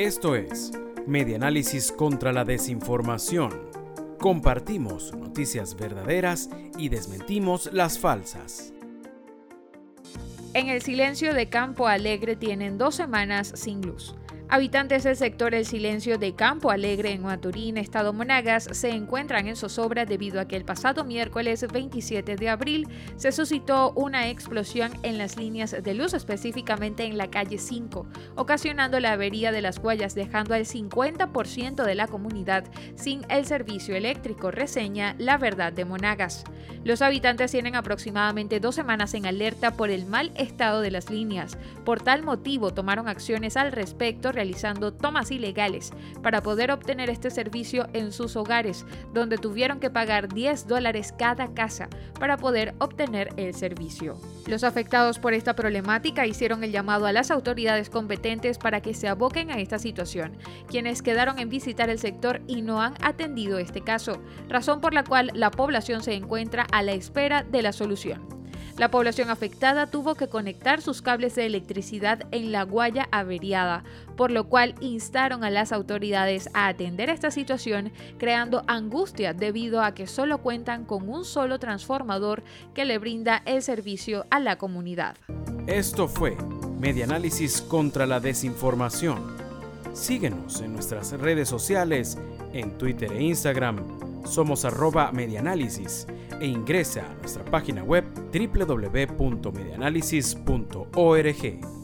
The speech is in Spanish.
Esto es Medianálisis contra la Desinformación. Compartimos noticias verdaderas y desmentimos las falsas. En el silencio de Campo Alegre tienen dos semanas sin luz. Habitantes del sector El Silencio de Campo Alegre en Maturín, Estado Monagas, se encuentran en zozobra debido a que el pasado miércoles 27 de abril se suscitó una explosión en las líneas de luz, específicamente en la calle 5, ocasionando la avería de las huellas, dejando al 50% de la comunidad sin el servicio eléctrico, reseña La Verdad de Monagas. Los habitantes tienen aproximadamente dos semanas en alerta por el mal estado de las líneas. Por tal motivo, tomaron acciones al respecto realizando tomas ilegales para poder obtener este servicio en sus hogares, donde tuvieron que pagar 10 dólares cada casa para poder obtener el servicio. Los afectados por esta problemática hicieron el llamado a las autoridades competentes para que se aboquen a esta situación, quienes quedaron en visitar el sector y no han atendido este caso, razón por la cual la población se encuentra a la espera de la solución. La población afectada tuvo que conectar sus cables de electricidad en la guaya averiada, por lo cual instaron a las autoridades a atender esta situación, creando angustia debido a que solo cuentan con un solo transformador que le brinda el servicio a la comunidad. Esto fue Medianálisis contra la Desinformación. Síguenos en nuestras redes sociales, en Twitter e Instagram somos arroba medianálisis e ingresa a nuestra página web www.medianálisis.org.